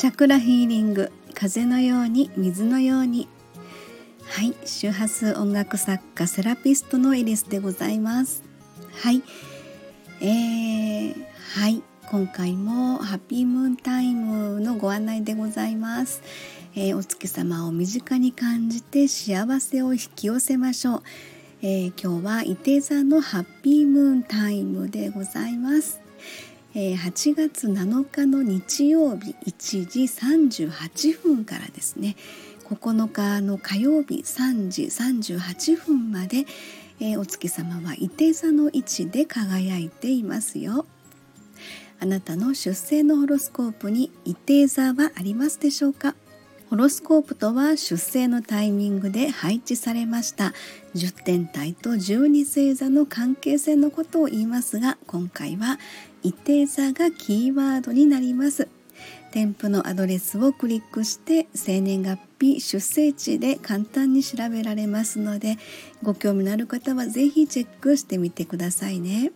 チャクラヒーリング風のように水のように。はい周波数音楽作家セラピストのエリスでございます。はいえー、はい今回もハッピームーンタイムのご案内でございます、えー、お月様を身近に感じて幸せを引き寄せましょう、えー、今日は伊手座のハッピームーンタイムでございます。えー、8月7日の日曜日1時38分からですね。9日の火曜日3時38分まで、えー、お月様は伊手座の位置で輝いていますよ。あなたの出生のホロスコープに伊手座はありますでしょうか？ホロスコープとは出生のタイミングで配置されました。10天体と12星座の関係性のことを言いますが今回は伊手座がキーワードになります。添付のアドレスをクリックして生年月日出生地で簡単に調べられますのでご興味のある方は是非チェックしてみてくださいね。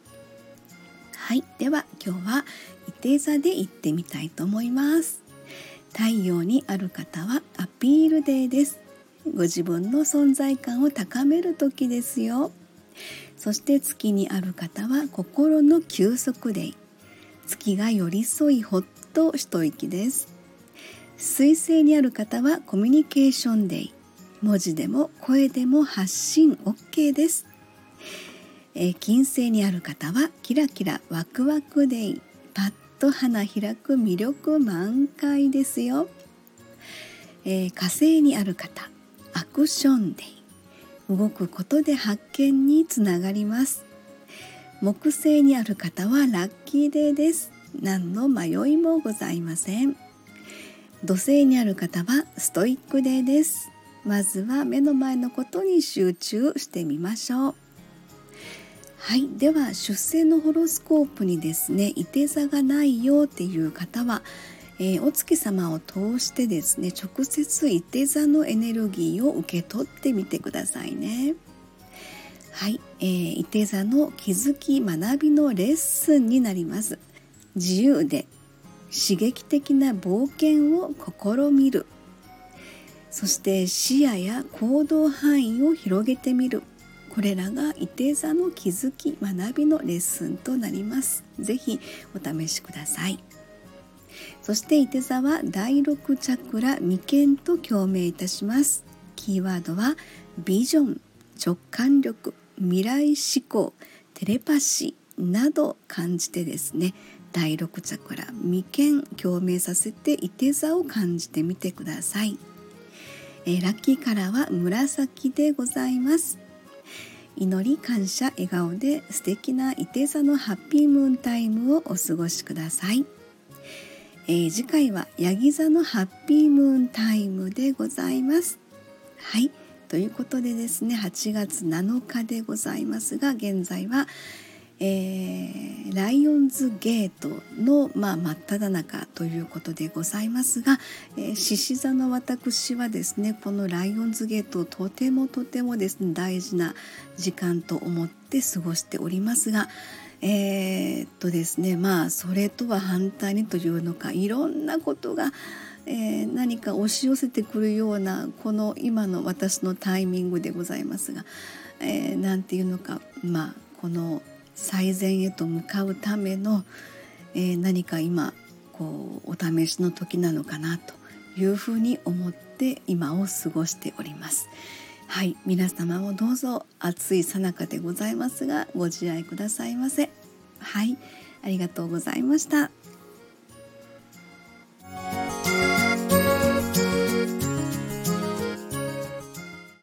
はい。では今日は伊手座で行ってみたいと思います。太陽にある方はアピールデーです。ご自分の存在感を高める時ですよ。そして月にある方は心の休息デイ。月が寄り添いほっと一息です。水星にある方はコミュニケーションデイ。文字でも声でも発信 OK です。えー、金星にある方はキラキラワクワクデイ。パッと花開く魅力満開ですよ、えー、火星にある方アクションデイ。動くことで発見につながります。木星にある方はラッキーデーです。何の迷いもございません。土星にある方はストイックデーです。まずは目の前のことに集中してみましょう。はい。では出生のホロスコープにですねいて座がないよっていう方は、えー、お月様を通してですね直接いて座のエネルギーを受け取ってみてくださいね。はい、えー、いて座の気づき学びのレッスンになります。自由で刺激的な冒険を試みる。そして視野や行動範囲を広げてみる。これらが伊手座の気づき学びのレッスンとなります。ぜひお試しください。そして伊手座は第6チャクラ眉間と共鳴いたします。キーワードはビジョン直感力未来思考テレパシーなど感じてですね。第6チャクラ眉間共鳴させて伊手座を感じてみてください、えー、ラッキーカラーは紫でございます。祈り感謝笑顔で素敵ないて座のハッピームーンタイムをお過ごしください、えー、次回はヤギ座のハッピームーンタイムでございます。はい。ということでですね8月7日でございますが現在は、えー、ライオンズゲートの、まあ、真っ只中ということでございますが獅子、えー、座の私はですねこのライオンズゲートをとてもとてもですね大事な時間と思って過ごしておりますがえー、っとですねまあそれとは反対にというのかいろんなことがえー、何か押し寄せてくるようなこの今の私のタイミングでございますが、えー、て言うのかまあこの最善へと向かうための、えー、何か今こうお試しの時なのかなというふうに思って今を過ごしております。はい皆様もどうぞ暑いさなかでございますがご自愛くださいませ。はいありがとうございました。